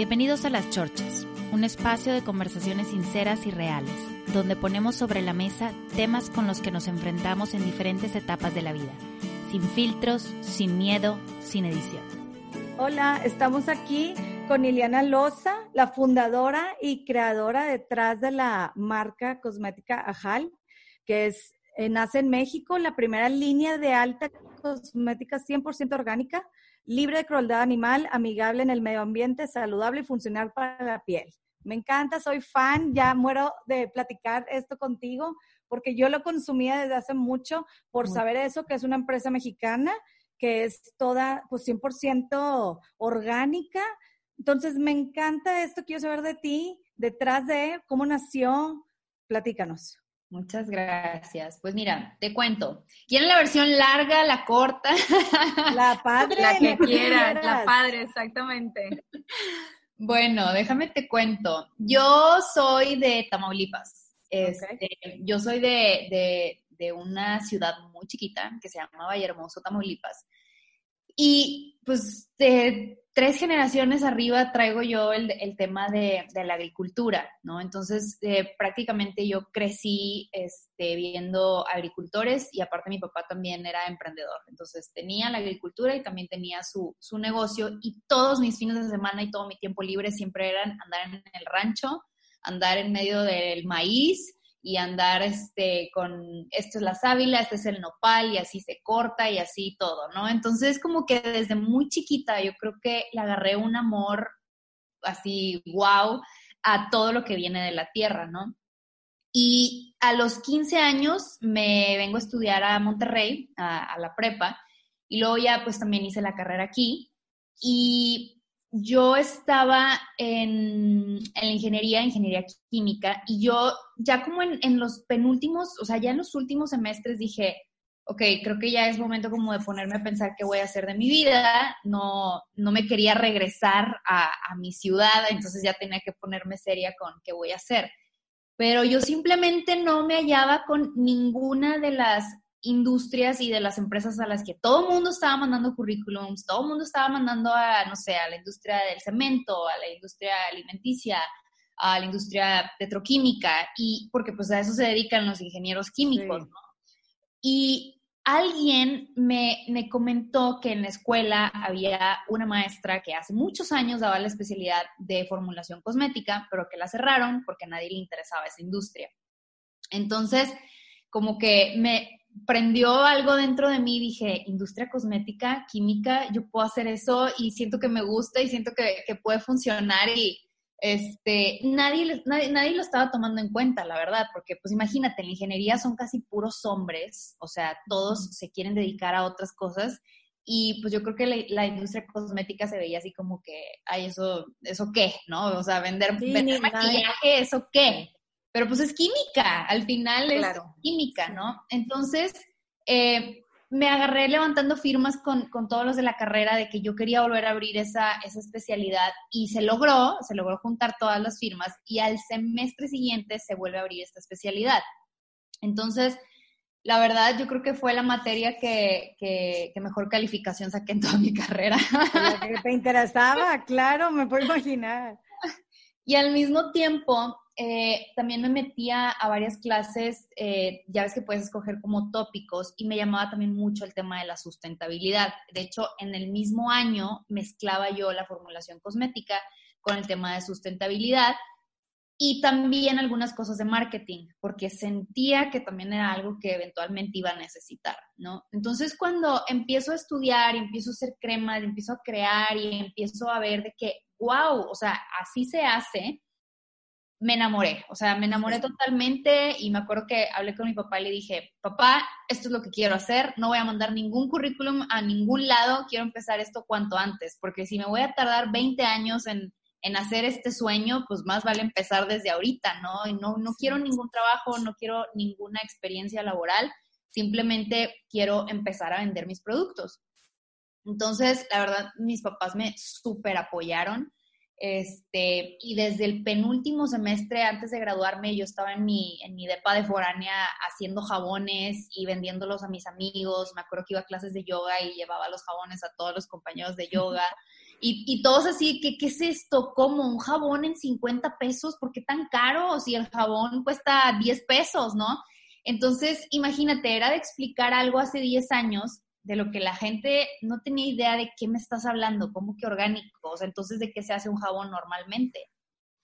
Bienvenidos a Las Chorchas, un espacio de conversaciones sinceras y reales, donde ponemos sobre la mesa temas con los que nos enfrentamos en diferentes etapas de la vida, sin filtros, sin miedo, sin edición. Hola, estamos aquí con Iliana Loza, la fundadora y creadora detrás de la marca cosmética Ajal, que es, eh, nace en México, la primera línea de alta cosmética 100% orgánica libre de crueldad animal, amigable en el medio ambiente, saludable y funcional para la piel. Me encanta, soy fan, ya muero de platicar esto contigo porque yo lo consumía desde hace mucho por saber eso, que es una empresa mexicana, que es toda pues 100% orgánica. Entonces me encanta esto, quiero saber de ti, detrás de cómo nació, platícanos. Muchas gracias. Pues mira, te cuento. ¿Quieren la versión larga, la corta? La padre. la que quieras, la padre, exactamente. Bueno, déjame te cuento. Yo soy de Tamaulipas. Este, Yo soy de, de, de, una ciudad muy chiquita que se llama Vallehermoso, Tamaulipas. Y pues de tres generaciones arriba traigo yo el, el tema de, de, la agricultura, ¿no? Entonces, eh, prácticamente yo crecí este, viendo agricultores y aparte mi papá también era emprendedor. Entonces, tenía la agricultura y también tenía su, su negocio y todos mis fines de semana y todo mi tiempo libre siempre eran andar en el rancho, andar en medio del maíz, y andar este con esto es la sábila, este es el nopal y así se corta y así todo, ¿no? Entonces como que desde muy chiquita yo creo que le agarré un amor así wow a todo lo que viene de la tierra, ¿no? Y a los 15 años me vengo a estudiar a Monterrey, a, a la prepa, y luego ya pues también hice la carrera aquí. Y yo estaba en, la ingeniería, ingeniería química, y yo ya como en, en, los penúltimos, o sea, ya en los últimos semestres dije, ok, creo que ya es momento como de ponerme a pensar qué voy a hacer de mi vida, no, no me quería regresar a, a mi ciudad, entonces ya tenía que ponerme seria con qué voy a hacer. Pero yo simplemente no me hallaba con ninguna de las industrias y de las empresas a las que todo el mundo estaba mandando currículums, todo el mundo estaba mandando a, no sé, a la industria del cemento, a la industria alimenticia, a la industria petroquímica, y porque pues a eso se dedican los ingenieros químicos, sí. ¿no? Y alguien me, me comentó que en la escuela había una maestra que hace muchos años daba la especialidad de formulación cosmética, pero que la cerraron porque a nadie le interesaba esa industria. Entonces, como que me, prendió algo dentro de mí, dije, industria cosmética, química, yo puedo hacer eso y siento que me gusta y siento que, que puede funcionar y este, nadie, nadie, nadie, lo estaba tomando en cuenta, la verdad, porque pues imagínate, en la ingeniería son casi puros hombres, o sea, todos se quieren dedicar a otras cosas y pues yo creo que la, la industria cosmética se veía así como que, ay, eso, eso qué, ¿no? O sea, vender, sí, vender maquillaje, eso qué pero pues es química, al final claro. es química, ¿no? Entonces, eh, me agarré levantando firmas con, con, todos los de la carrera de que yo quería volver a abrir esa, esa especialidad y se logró, se logró juntar todas las firmas y al semestre siguiente se vuelve a abrir esta especialidad. Entonces, la verdad, yo creo que fue la materia que, que, que mejor calificación saqué en toda mi carrera. La que te interesaba, claro, me puedo imaginar. Y al mismo tiempo, eh, también me metía a varias clases, eh, ya ves que puedes escoger como tópicos, y me llamaba también mucho el tema de la sustentabilidad. De hecho, en el mismo año mezclaba yo la formulación cosmética con el tema de sustentabilidad y también algunas cosas de marketing, porque sentía que también era algo que eventualmente iba a necesitar, ¿no? Entonces, cuando empiezo a estudiar, empiezo a hacer cremas, empiezo a crear y empiezo a ver de que, wow, o sea, así se hace, me enamoré, o sea, me enamoré totalmente y me acuerdo que hablé con mi papá y le dije, papá, esto es lo que quiero hacer, no voy a mandar ningún currículum a ningún lado, quiero empezar esto cuanto antes, porque si me voy a tardar 20 años en, en hacer este sueño, pues más vale empezar desde ahorita, ¿no? Y no, no quiero ningún trabajo, no quiero ninguna experiencia laboral, simplemente quiero empezar a vender mis productos. Entonces, la verdad, mis papás me súper apoyaron este, y desde el penúltimo semestre, antes de graduarme, yo estaba en mi, en mi depa de foránea haciendo jabones y vendiéndolos a mis amigos. Me acuerdo que iba a clases de yoga y llevaba los jabones a todos los compañeros de yoga. Y, todos así, ¿qué, ¿qué es esto? ¿Cómo? ¿Un jabón en 50 pesos? ¿Por qué tan caro? Si el jabón cuesta 10 pesos, ¿no? Entonces, imagínate, era de explicar algo hace 10 años de lo que la gente no tenía idea de qué me estás hablando, cómo que orgánico, o sea, entonces de qué se hace un jabón normalmente.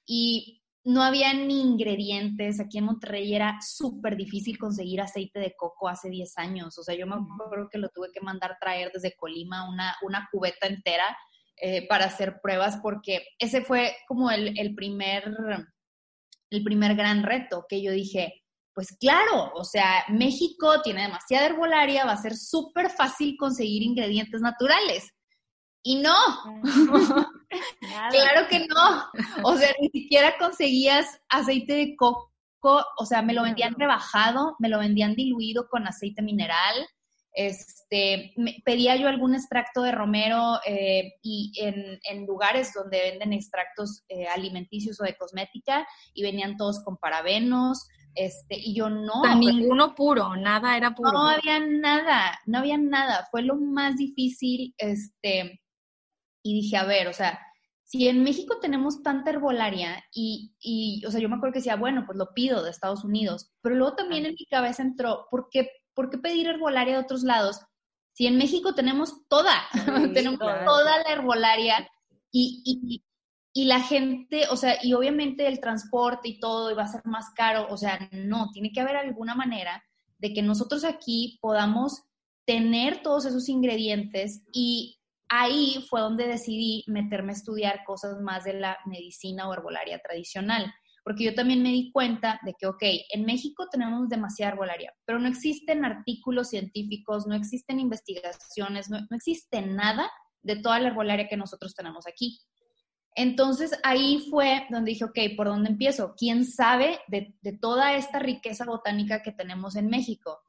Y no había ni ingredientes, aquí en Monterrey era súper difícil conseguir aceite de coco hace 10 años, o sea, yo me acuerdo que lo tuve que mandar traer desde Colima una, una cubeta entera eh, para hacer pruebas porque ese fue como el, el, primer, el primer gran reto que yo dije, pues claro, o sea, México tiene demasiada herbolaria, va a ser súper fácil conseguir ingredientes naturales. Y no, claro que no. O sea, ni siquiera conseguías aceite de coco, o sea, me lo vendían rebajado, me lo vendían diluido con aceite mineral. Este, pedía yo algún extracto de romero eh, y en, lugares donde venden extractos eh, alimenticios o de cosmética y venían todos con parabenos, este, y yo no. ninguno puro, nada era puro. No había nada, no había nada. Fue lo más difícil, este, y dije, a ver, o sea, si en México tenemos tanta herbolaria y, y, o sea, yo me acuerdo que decía, bueno, pues lo pido de Estados Unidos, pero luego también en mi cabeza entró, ¿por qué, ¿por qué pedir herbolaria de otros lados? Si en México tenemos toda, tenemos toda la herbolaria y, y, y la gente, o sea, y obviamente el transporte y todo iba a ser más caro, o sea, no, tiene que haber alguna manera de que nosotros aquí podamos tener todos esos ingredientes y ahí fue donde decidí meterme a estudiar cosas más de la medicina o herbolaria tradicional, porque yo también me di cuenta de que, ok, en México tenemos demasiada herbolaria, pero no existen artículos científicos, no existen investigaciones, no, existe nada de toda la herbolaria que nosotros tenemos aquí. Entonces ahí fue donde dije, ok, ¿por dónde empiezo? ¿Quién sabe de, toda esta riqueza botánica que tenemos en México?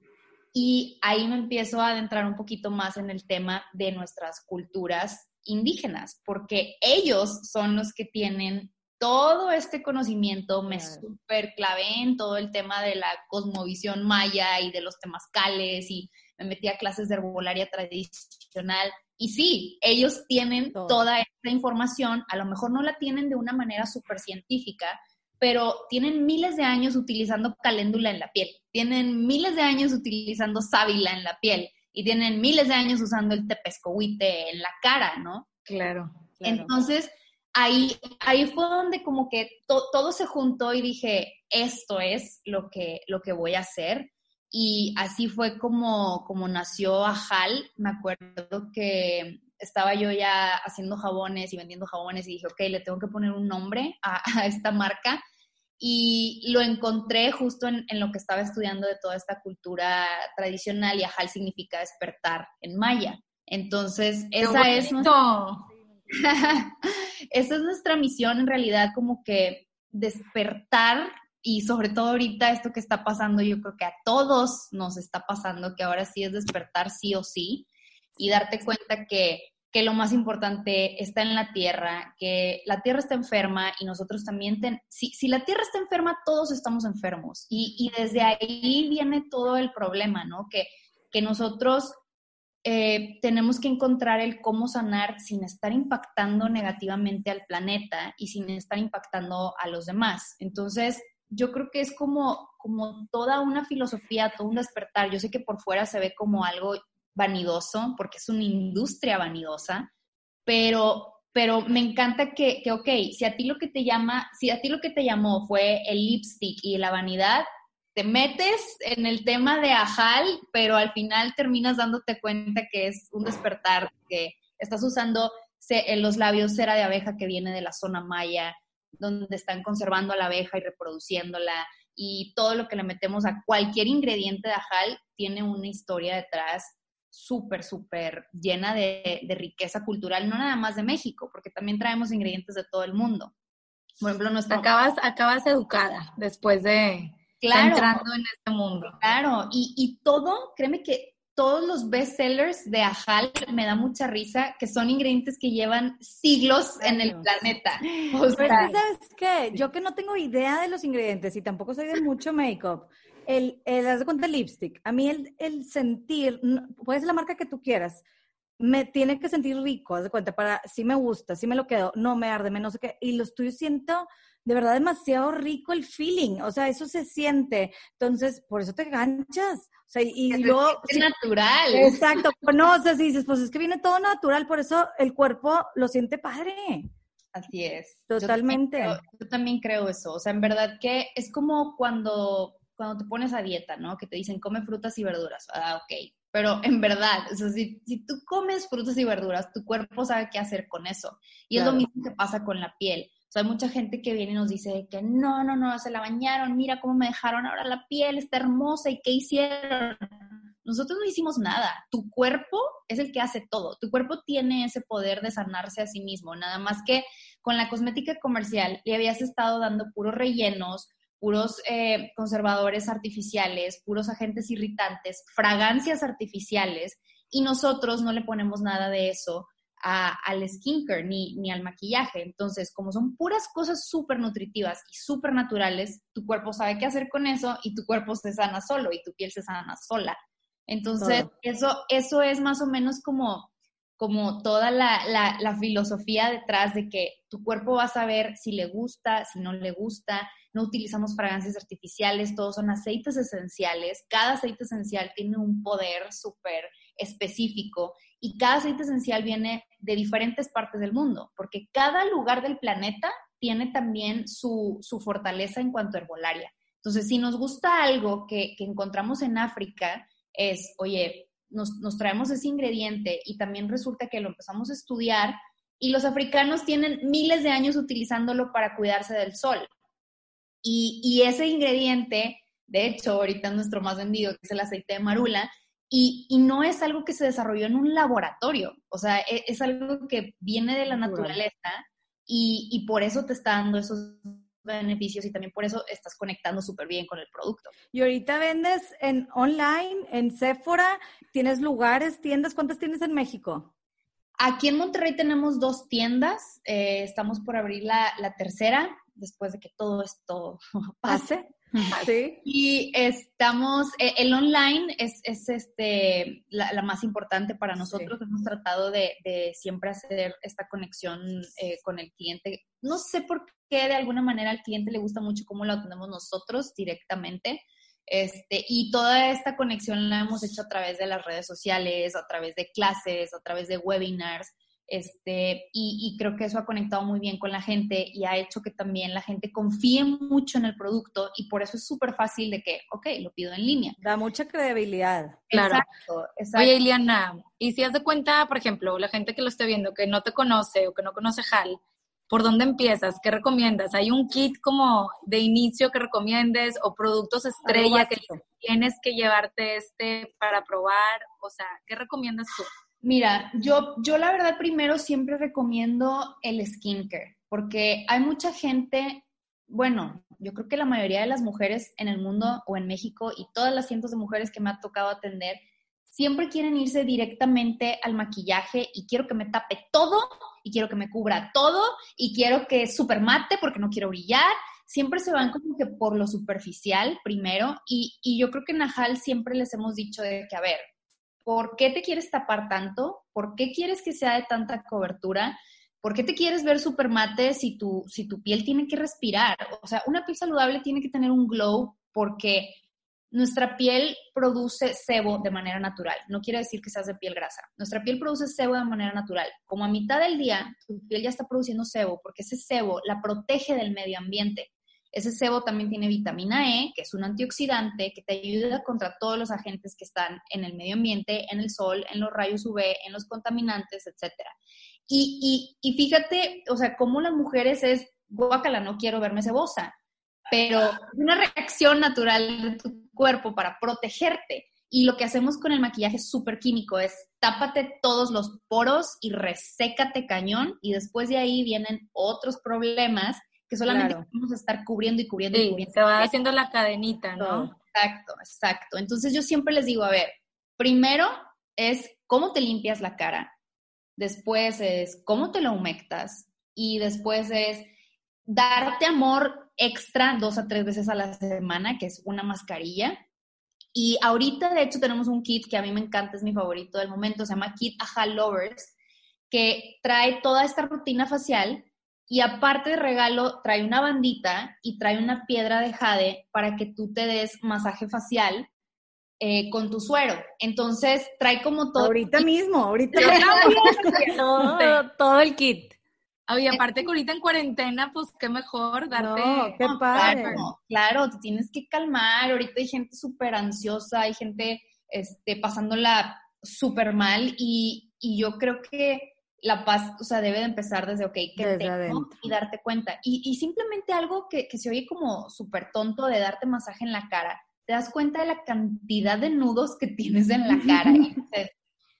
Y ahí me empiezo a adentrar un poquito más en el tema de nuestras culturas indígenas, porque ellos son los que tienen todo este conocimiento, me súper clavé en todo el tema de la cosmovisión maya y de los temazcales y me metí a clases de herbolaria tradicional y sí, ellos tienen toda esta información, a lo mejor no la tienen de una manera súper científica, pero tienen miles de años utilizando caléndula en la piel, tienen miles de años utilizando sábila en la piel y tienen miles de años usando el tepescohuite en la cara, ¿no? Claro. Entonces, ahí, ahí fue donde como que todo se juntó y dije, esto es lo que, lo que voy a hacer. Y así fue como, como nació Ajal. Me acuerdo que estaba yo ya haciendo jabones y vendiendo jabones y dije, ok, le tengo que poner un nombre a, esta marca. Y lo encontré justo en, en, lo que estaba estudiando de toda esta cultura tradicional y Ajal significa despertar en maya. Entonces, esa es, esa es nuestra misión en realidad, como que despertar y sobre todo ahorita esto que está pasando, yo creo que a todos nos está pasando, que ahora sí es despertar sí o sí y darte cuenta que, que lo más importante está en la tierra, que la tierra está enferma y nosotros también, si, si, la tierra está enferma, todos estamos enfermos y, y, desde ahí viene todo el problema, ¿no? Que, que nosotros eh, tenemos que encontrar el cómo sanar sin estar impactando negativamente al planeta y sin estar impactando a los demás. Entonces, yo creo que es como, como toda una filosofía, todo un despertar. Yo sé que por fuera se ve como algo vanidoso, porque es una industria vanidosa, pero, pero me encanta que, que, ok, si a ti lo que te llama, si a ti lo que te llamó fue el lipstick y la vanidad, te metes en el tema de ajal, pero al final terminas dándote cuenta que es un despertar, que estás usando en los labios cera de abeja que viene de la zona maya, donde están conservando a la abeja y reproduciéndola y todo lo que le metemos a cualquier ingrediente de ajal tiene una historia detrás súper, súper llena de, riqueza cultural, no nada más de México, porque también traemos ingredientes de todo el mundo. Por ejemplo, nuestra... Acabas, acabas educada después de claro, entrando en este mundo. Claro, y, y todo, créeme que todos los bestsellers de Ajal me da mucha risa, que son ingredientes que llevan siglos en el planeta. O Pero es que, ¿sabes qué? Yo que no tengo idea de los ingredientes y tampoco soy de mucho make-up, el, el, haz de cuenta, el lipstick. A mí el, el sentir, puede ser la marca que tú quieras, me tiene que sentir rico, haz de cuenta, para, si me gusta, si me lo quedo, no me arde, me no sé qué, y los tuyos siento de verdad demasiado rico el feeling, o sea, eso se siente, entonces, por eso te ganchas, o sea, y, luego... Es natural. Exacto, conoces y dices, pues es que viene todo natural, por eso el cuerpo lo siente padre. Así es. Totalmente. Yo también, creo, eso. O sea, en verdad que es como cuando, cuando te pones a dieta, ¿no? Que te dicen come frutas y verduras. Ah, ok. Pero en verdad, o sea, si, si tú comes frutas y verduras, tu cuerpo sabe qué hacer con eso. Y es lo mismo que pasa con la piel. O hay mucha gente que viene y nos dice que no, no, no, se la bañaron, mira cómo me dejaron ahora la piel, está hermosa y qué hicieron. Nosotros no hicimos nada. Tu cuerpo es el que hace todo. Tu cuerpo tiene ese poder de sanarse a sí mismo. Nada más que con la cosmética comercial le habías estado dando puros rellenos, puros eh, conservadores artificiales, puros agentes irritantes, fragancias artificiales, y nosotros no le ponemos nada de eso al skincare ni, ni al maquillaje. Entonces, como son puras cosas súper nutritivas y súper naturales, tu cuerpo sabe qué hacer con eso y tu cuerpo se sana solo y tu piel se sana sola. Entonces, eso, eso es más o menos como, como toda la, la, filosofía detrás de que tu cuerpo va a saber si le gusta, si no le gusta. No utilizamos fragancias artificiales, todos son aceites esenciales. Cada aceite esencial tiene un poder súper específico y cada aceite esencial viene de diferentes partes del mundo, porque cada lugar del planeta tiene también su, su fortaleza en cuanto a herbolaria. Entonces, si nos gusta algo que, que encontramos en África, es, oye, nos, traemos ese ingrediente y también resulta que lo empezamos a estudiar y los africanos tienen miles de años utilizándolo para cuidarse del sol. Y, ese ingrediente, de hecho, ahorita es nuestro más vendido, que es el aceite de marula, y, no es algo que se desarrolló en un laboratorio, o sea, es, es algo que viene de la naturaleza y, y, por eso te está dando esos beneficios y también por eso estás conectando súper bien con el producto. Y ahorita vendes en online, en Sephora, tienes lugares, tiendas, ¿cuántas tienes en México? Aquí en Monterrey tenemos dos tiendas, eh, estamos por abrir la, la, tercera, después de que todo esto pase. Sí. Y estamos, eh, el online es, es este, la, más importante para nosotros. Hemos tratado de, de, siempre hacer esta conexión eh, con el cliente. No sé por qué de alguna manera al cliente le gusta mucho cómo lo atendemos nosotros directamente. Este, y toda esta conexión la hemos hecho a través de las redes sociales, a través de clases, a través de webinars. Este, y, creo que eso ha conectado muy bien con la gente y ha hecho que también la gente confíe mucho en el producto y por eso es súper fácil de que, ok, lo pido en línea. Da mucha credibilidad. Claro. Exacto, exacto. Oye, Iliana, y si has de cuenta, por ejemplo, la gente que lo esté viendo, que no te conoce o que no conoce HAL, ¿por dónde empiezas? ¿Qué recomiendas? ¿Hay un kit como de inicio que recomiendes o productos estrella que tienes que llevarte este para probar? O sea, ¿qué recomiendas tú? Mira, yo, yo la verdad primero siempre recomiendo el skincare, porque hay mucha gente, bueno, yo creo que la mayoría de las mujeres en el mundo o en México y todas las cientos de mujeres que me ha tocado atender, siempre quieren irse directamente al maquillaje y quiero que me tape todo y quiero que me cubra todo y quiero que super mate porque no quiero brillar. Siempre se van como que por lo superficial primero y, y yo creo que en Najal siempre les hemos dicho de que, a ver, ¿Por qué te quieres tapar tanto? ¿Por qué quieres que sea de tanta cobertura? ¿Por qué te quieres ver súper mate si tu, si tu piel tiene que respirar? O sea, una piel saludable tiene que tener un glow porque nuestra piel produce sebo de manera natural. No quiere decir que seas de piel grasa. Nuestra piel produce sebo de manera natural. Como a mitad del día, tu piel ya está produciendo sebo porque ese sebo la protege del medio ambiente. Ese sebo también tiene vitamina E, que es un antioxidante que te ayuda contra todos los agentes que están en el medio ambiente, en el sol, en los rayos UV, en los contaminantes, etc. Y, y, y fíjate, o sea, cómo las mujeres es, guácala, no quiero verme cebosa, pero una reacción natural de tu cuerpo para protegerte. Y lo que hacemos con el maquillaje súper químico es tápate todos los poros y resécate cañón y después de ahí vienen otros problemas que solamente vamos a estar cubriendo y cubriendo y cubriendo. Se va haciendo la cadenita, ¿no? Exacto, exacto. Entonces yo siempre les digo, a ver, primero es cómo te limpias la cara, después es cómo te lo humectas y después es darte amor extra dos a tres veces a la semana, que es una mascarilla. Y ahorita, de hecho, tenemos un kit que a mí me encanta, es mi favorito del momento, se llama Kit Aja Lovers, que trae toda esta rutina facial y aparte de regalo trae una bandita y trae una piedra de jade para que tú te des masaje facial eh, con tu suero. Entonces trae como todo. Ahorita mismo, ahorita todo, todo el kit. Oye, aparte que ahorita en cuarentena, pues qué mejor darte. No, qué padre. Claro, claro, te tienes que calmar. Ahorita hay gente súper ansiosa, hay gente este, pasándola súper mal y, y yo creo que la paz, o sea, debe de empezar desde, ok, ¿qué tengo? Y darte cuenta. Y, y simplemente algo que, que, se oye como súper tonto de darte masaje en la cara, te das cuenta de la cantidad de nudos que tienes en la cara. y dices,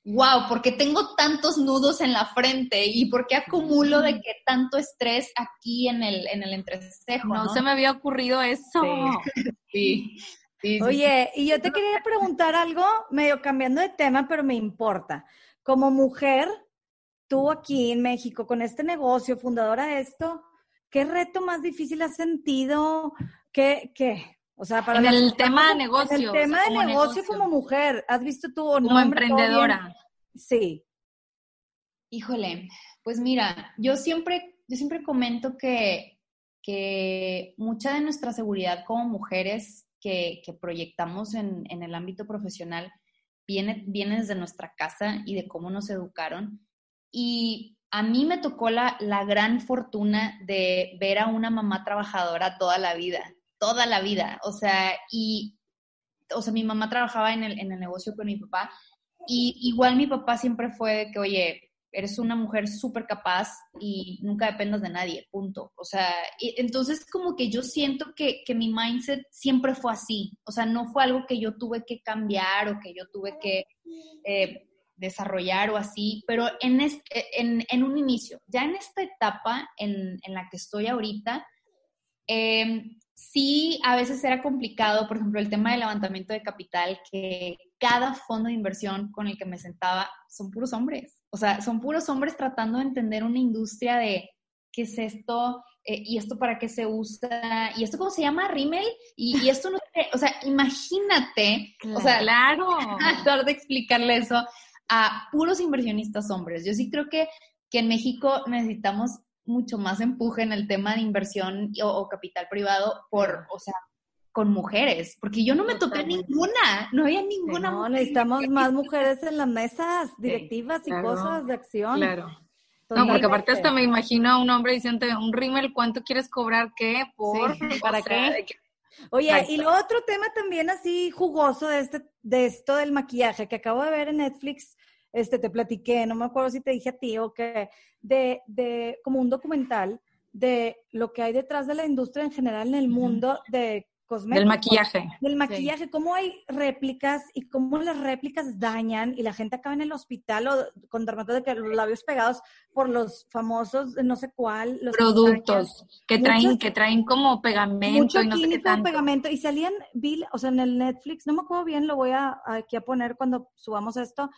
wow, ¿por qué tengo tantos nudos en la frente? ¿Y por qué acumulo de que tanto estrés aquí en el, en el entrecejo? No, se me había ocurrido eso. Sí. sí. Oye, y yo te quería preguntar algo, medio cambiando de tema, pero me importa. Como mujer, tú aquí en México, con este negocio, fundadora de esto, ¿qué reto más difícil has sentido? ¿Qué, qué? O sea, para en el tema de negocio. En el tema de negocio, como mujer, ¿has visto tú Como emprendedora. Sí. Híjole, pues mira, yo siempre, yo siempre comento que, que mucha de nuestra seguridad como mujeres que, que proyectamos en, en, el ámbito profesional viene, viene desde nuestra casa y de cómo nos educaron. Y a mí me tocó la, la gran fortuna de ver a una mamá trabajadora toda la vida, toda la vida. O sea, y, o sea, mi mamá trabajaba en el, en el negocio con mi papá y igual mi papá siempre fue que, oye, eres una mujer súper capaz y nunca dependas de nadie, punto. O sea, entonces como que yo siento que, que, mi mindset siempre fue así. O sea, no fue algo que yo tuve que cambiar o que yo tuve que eh, desarrollar o así, pero en, en, en, un inicio, ya en esta etapa en, en la que estoy ahorita, eh, sí a veces era complicado, por ejemplo, el tema del levantamiento de capital, que cada fondo de inversión con el que me sentaba son puros hombres. O sea, son puros hombres tratando de entender una industria de qué es esto, eh, y esto para qué se usa, y esto cómo se llama, rímel, y, esto no sé, o sea, imagínate, o sea, claro, tratar de explicarle eso a puros inversionistas hombres. Yo sí creo que, que en México necesitamos mucho más empuje en el tema de inversión o, capital privado por, o sea, con mujeres, porque yo no me toqué ninguna, no había ninguna. No, necesitamos más mujeres en las mesas directivas y cosas de acción. Claro. No, porque aparte hasta me imagino a un hombre diciendo, un rímel, ¿cuánto quieres cobrar? ¿Qué? ¿Por? ¿Para qué? Oye, y lo otro tema también así jugoso de, este, de esto del maquillaje que acabo de ver en Netflix, este, te platiqué, no me acuerdo si te dije a ti o que, de, de como un documental de lo que hay detrás de la industria en general en el mundo de cosméticos. Del maquillaje. Del maquillaje, cómo hay réplicas y cómo las réplicas dañan y la gente acaba en el hospital o con dermatosis de los labios pegados por los famosos, no sé cuál. Los Productos que traen, que traen como pegamento y no sé qué tanto. pegamento. Y salían, o sea, en el Netflix, no me acuerdo bien, lo voy a aquí a poner cuando subamos esto,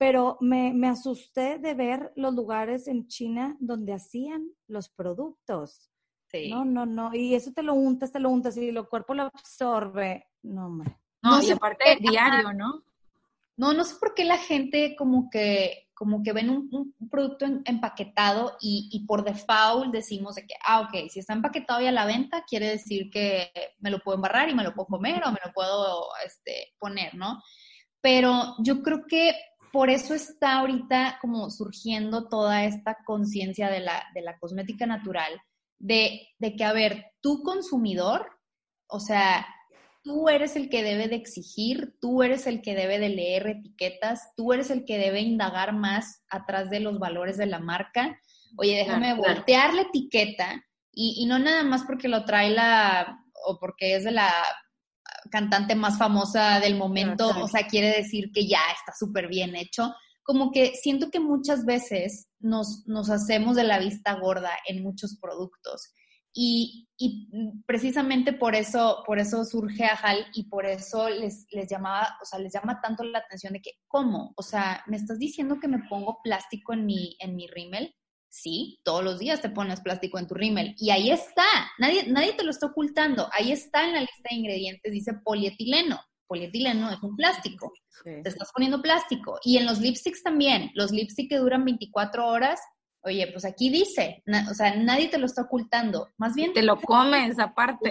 pero me, me, asusté de ver los lugares en China donde hacían los productos. Sí. No, no, no. Y eso te lo untas, te lo untas y el cuerpo lo absorbe. No, hombre. No, no y aparte diario, ¿no? No, no sé por qué la gente como que, como que ven un, producto empaquetado y, y, por default decimos de que, ah, ok, si está empaquetado y a la venta, quiere decir que me lo puedo embarrar y me lo puedo comer o me lo puedo este, poner, ¿no? Pero yo creo que por eso está ahorita como surgiendo toda esta conciencia de la, de la cosmética natural, de, de que, a ver, tú consumidor, o sea, tú eres el que debe de exigir, tú eres el que debe de leer etiquetas, tú eres el que debe indagar más atrás de los valores de la marca. Oye, déjame voltear la etiqueta y, y, no nada más porque lo trae la, o porque es de la cantante más famosa del momento, o sea, quiere decir que ya está súper bien hecho. Como que siento que muchas veces nos, nos hacemos de la vista gorda en muchos productos. Y, y, precisamente por eso, por eso surge Ajal y por eso les, les llamaba, o sea, les llama tanto la atención de que, ¿cómo? O sea, me estás diciendo que me pongo plástico en mi, en mi rímel. Sí, todos los días te pones plástico en tu rímel. Y ahí está, nadie, nadie te lo está ocultando. Ahí está en la lista de ingredientes, dice polietileno. polietileno es un plástico. Te estás poniendo plástico. Y en los lipsticks también, los lipsticks que duran 24 horas, oye, pues aquí dice, o sea, nadie te lo está ocultando. Más bien... Te lo comes aparte.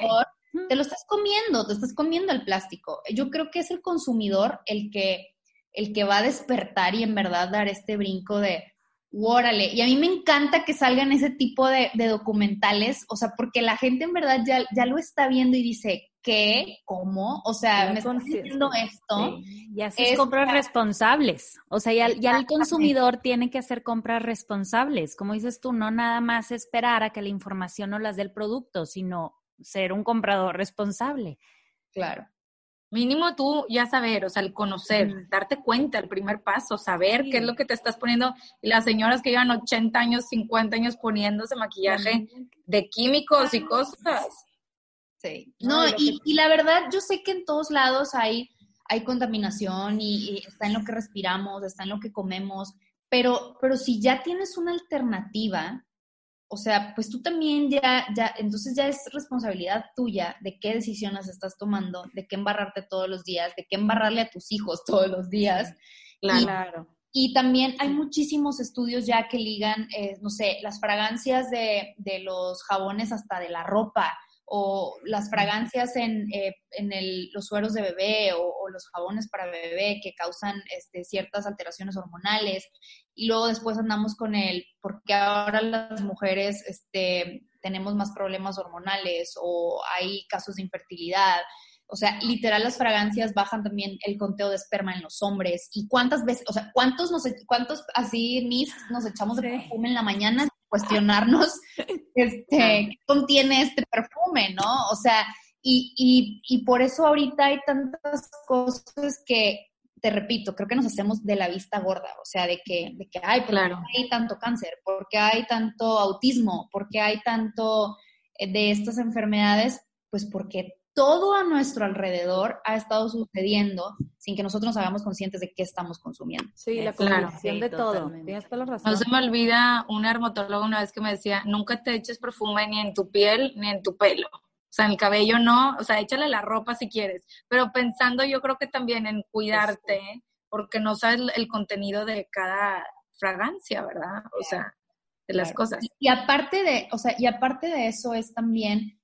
Te lo estás comiendo, te estás comiendo el plástico. Yo creo que es el consumidor el que, el que va a despertar y en verdad dar este brinco de, órale, y a mí me encanta que salgan ese tipo de, documentales, o sea, porque la gente en verdad ya, ya lo está viendo y dice, ¿qué? ¿Cómo? O sea, me están diciendo esto. Y así es compras responsables. O sea, ya, ya, el consumidor tiene que hacer compras responsables. Como dices tú, no nada más esperar a que la información no las dé el producto, sino ser un comprador responsable. Claro. Mínimo tú ya saber, o sea, el conocer, darte cuenta, el primer paso, saber qué es lo que te estás poniendo. Y las señoras que llevan 80 años, 50 años poniéndose maquillaje de químicos y cosas. Sí. No, y, la verdad, yo sé que en todos lados hay, hay contaminación y, y, está en lo que respiramos, está en lo que comemos, pero, pero si ya tienes una alternativa, o sea, pues tú también ya, ya, entonces ya es responsabilidad tuya de qué decisiones estás tomando, de qué embarrarte todos los días, de qué embarrarle a tus hijos todos los días. Claro. Y, también hay muchísimos estudios ya que ligan, eh, no sé, las fragancias de, de los jabones hasta de la ropa o las fragancias en, eh, en el, los sueros de bebé o, los jabones para bebé que causan este, ciertas alteraciones hormonales. Y luego después andamos con el, porque ahora las mujeres este, tenemos más problemas hormonales o hay casos de infertilidad. O sea, literal las fragancias bajan también el conteo de esperma en los hombres. ¿Y cuántas veces, o sea, cuántos nos, cuántos así, mis, nos echamos de perfume en la mañana cuestionarnos este, qué contiene este perfume, ¿no? O sea, y, y, y por eso ahorita hay tantas cosas que, te repito, creo que nos hacemos de la vista gorda, o sea, de que, de que hay, claro. hay tanto cáncer? ¿Por qué hay tanto autismo? ¿Por qué hay tanto eh, de estas enfermedades? Pues porque todo a nuestro alrededor ha estado sucediendo sin que nosotros nos hagamos conscientes de qué estamos consumiendo. Sí, la combinación de todo. No se me olvida un dermatólogo una vez que me decía, nunca te eches perfume ni en tu piel ni en tu pelo. O sea, en el cabello no, o sea, échale la ropa si quieres, pero pensando yo creo que también en cuidarte, porque no sabes el contenido de cada fragancia, ¿verdad? O sea, de las cosas. Y aparte de, o sea, y aparte de eso es también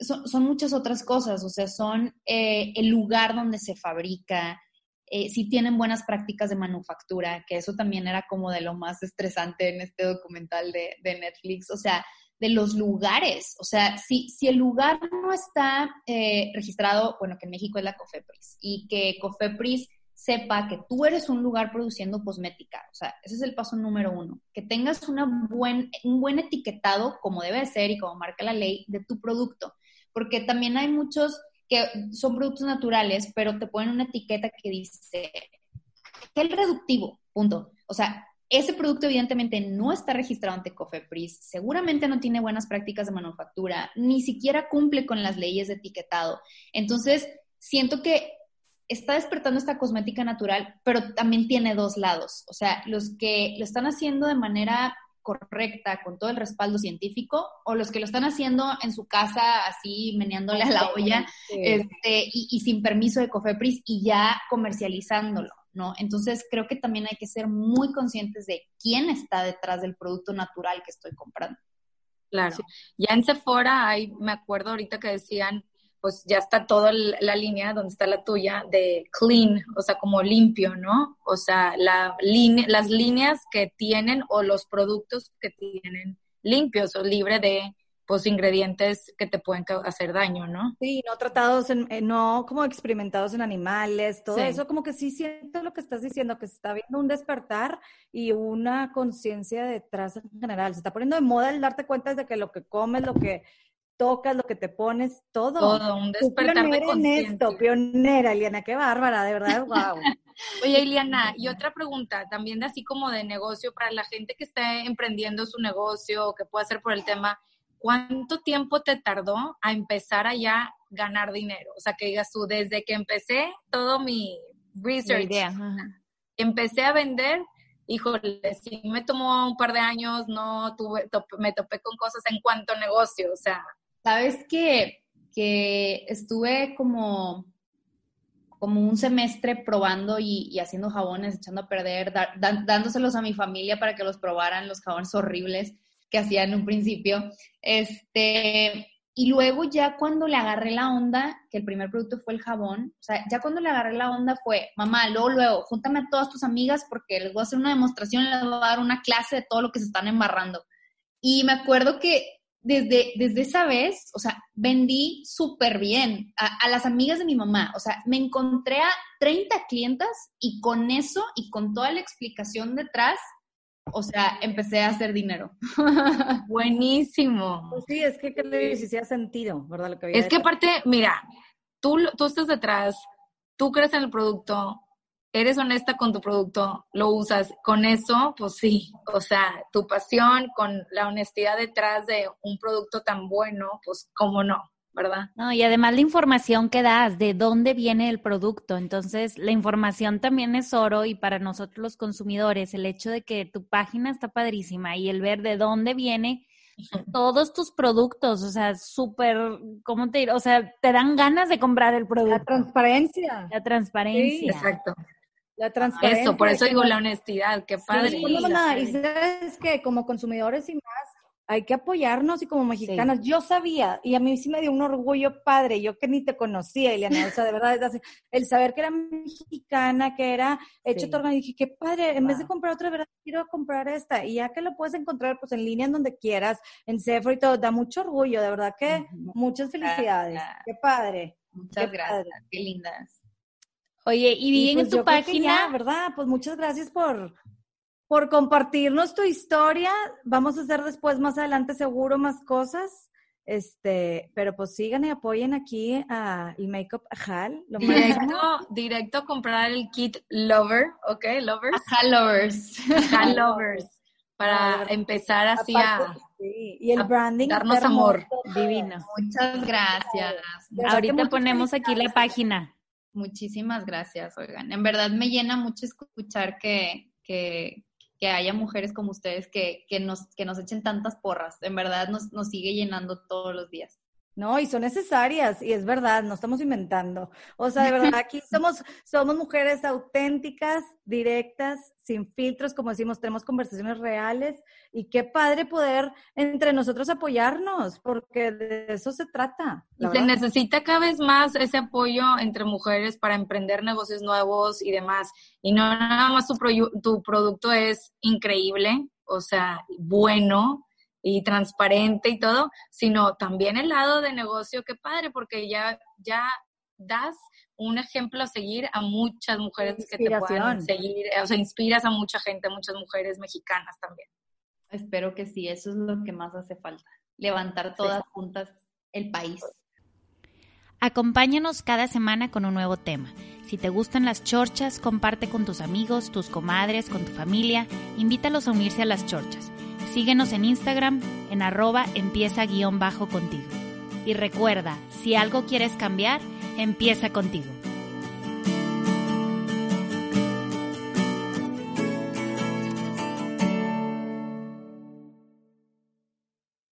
son, muchas otras cosas, o sea, son eh, el lugar donde se fabrica, eh, si tienen buenas prácticas de manufactura, que eso también era como de lo más estresante en este documental de, Netflix, o sea, de los lugares, o sea, si, si el lugar no está eh, registrado, bueno, que en México es la COFEPRIS, y que COFEPRIS sepa que tú eres un lugar produciendo cosmética. O sea, ese es el paso número uno. Que tengas una buen, un buen etiquetado, como debe ser y como marca la ley, de tu producto porque también hay muchos que son productos naturales, pero te ponen una etiqueta que dice gel reductivo, punto. O sea, ese producto evidentemente no está registrado ante COFEPRIS, seguramente no tiene buenas prácticas de manufactura, ni siquiera cumple con las leyes de etiquetado. Entonces, siento que está despertando esta cosmética natural, pero también tiene dos lados. O sea, los que lo están haciendo de manera correcta, con todo el respaldo científico, o los que lo están haciendo en su casa así meneándole a la olla este, y, sin permiso de COFEPRIS y ya comercializándolo, ¿no? Entonces creo que también hay que ser muy conscientes de quién está detrás del producto natural que estoy comprando. Claro. Ya en Sephora hay, me acuerdo ahorita que decían pues ya está toda la línea donde está la tuya de clean, o sea, como limpio, ¿no? O sea, la las líneas que tienen o los productos que tienen limpios o libre de pues ingredientes que te pueden hacer daño, ¿no? Sí, no tratados en, no como experimentados en animales, todo eso como que sí siento lo que estás diciendo, que se está viendo un despertar y una conciencia detrás en general. Se está poniendo de moda el darte cuenta de que lo que comes, lo que tocas, lo que te pones, todo. Todo, un despertar de conciencia. esto, pionera, Eliana, qué bárbara, de verdad, wow. Oye, Eliana, y otra pregunta, también de así como de negocio, para la gente que esté emprendiendo su negocio o que pueda hacer por el tema, ¿cuánto tiempo te tardó a empezar a ya ganar dinero? O sea, que digas tú, desde que empecé todo mi research, empecé a vender, híjole, sí me tomó un par de años, no tuve, me topé con cosas en cuanto a negocio, o sea, Sabes que, que estuve como, como un semestre probando y, haciendo jabones, echando a perder, dándoselos a mi familia para que los probaran, los jabones horribles que hacía en un principio. Este, y luego ya cuando le agarré la onda, que el primer producto fue el jabón, o sea, ya cuando le agarré la onda fue, mamá, luego, luego, júntame a todas tus amigas porque les voy a hacer una demostración, les voy a dar una clase de todo lo que se están embarrando. Y me acuerdo que desde, desde esa vez, o sea, vendí súper bien a, las amigas de mi mamá. O sea, me encontré a 30 clientas y con eso y con toda la explicación detrás, o sea, empecé a hacer dinero. Buenísimo. Pues sí, es que, que sí ha sentido, ¿verdad? Lo que es que aparte, mira, tú, tú estás detrás, tú crees en el producto, eres honesta con tu producto, lo usas, con eso, pues sí, o sea, tu pasión, con la honestidad detrás de un producto tan bueno, pues cómo no, ¿verdad? No, y además la información que das, de dónde viene el producto, entonces la información también es oro y para nosotros los consumidores, el hecho de que tu página está padrísima y el ver de dónde viene todos tus productos, o sea, súper, ¿cómo te diré? O sea, te dan ganas de comprar el producto. La transparencia. La transparencia. exacto. La transparencia. Eso, por eso digo la honestidad, qué padre. Sí, y sabes que como consumidores y más, hay que apoyarnos y como mexicanas, yo sabía, y a mí sí me dio un orgullo padre, yo que ni te conocía, Eliana, o sea, de verdad, el saber que era mexicana, que era hecho sí. y dije, qué padre, en vez de comprar otra, verdad, quiero comprar esta, y ya que lo puedes encontrar, pues en línea, en donde quieras, en Sephora y todo, da mucho orgullo, de verdad que muchas felicidades, qué padre. Muchas gracias, qué lindas. Oye, y vi en pues tu página, ¿verdad? Pues muchas gracias por, por compartirnos tu historia. Vamos a hacer después, más adelante, seguro, más cosas. Este, pero pues sigan y apoyen aquí a el Makeup Ajal. Lo directo, directo a comprar el kit Lover, ¿ok? Lovers. Ajal Lovers. Ajal Lovers. Para empezar así a, sí. Y el branding. Darnos amor. Divino. Muchas gracias. Ahorita ponemos aquí la página. Muchísimas gracias, oigan. En verdad me llena mucho escuchar que, que, que haya mujeres como ustedes que, que, nos, que nos echen tantas porras. En verdad nos, nos sigue llenando todos los días. No, y son necesarias, y es verdad, no estamos inventando. O sea, de verdad, aquí somos, somos mujeres auténticas, directas, sin filtros, como decimos, tenemos conversaciones reales, y qué padre poder entre nosotros apoyarnos, porque de eso se trata. Y se necesita cada vez más ese apoyo entre mujeres para emprender negocios nuevos y demás. Y no nada más tu, tu producto es increíble, o sea, bueno, y transparente y todo, sino también el lado de negocio, qué padre, porque ya, ya das un ejemplo a seguir a muchas mujeres que te puedan seguir, o sea, inspiras a mucha gente, muchas mujeres mexicanas también. Espero que sí, eso es lo que más hace falta, levantar todas juntas el país. Acompáñanos cada semana con un nuevo tema. Si te gustan las chorchas, comparte con tus amigos, tus comadres, con tu familia, invítalos a unirse a las chorchas. Síguenos en Instagram en arroba empieza guion bajo contigo. Y recuerda, si algo quieres cambiar, empieza contigo.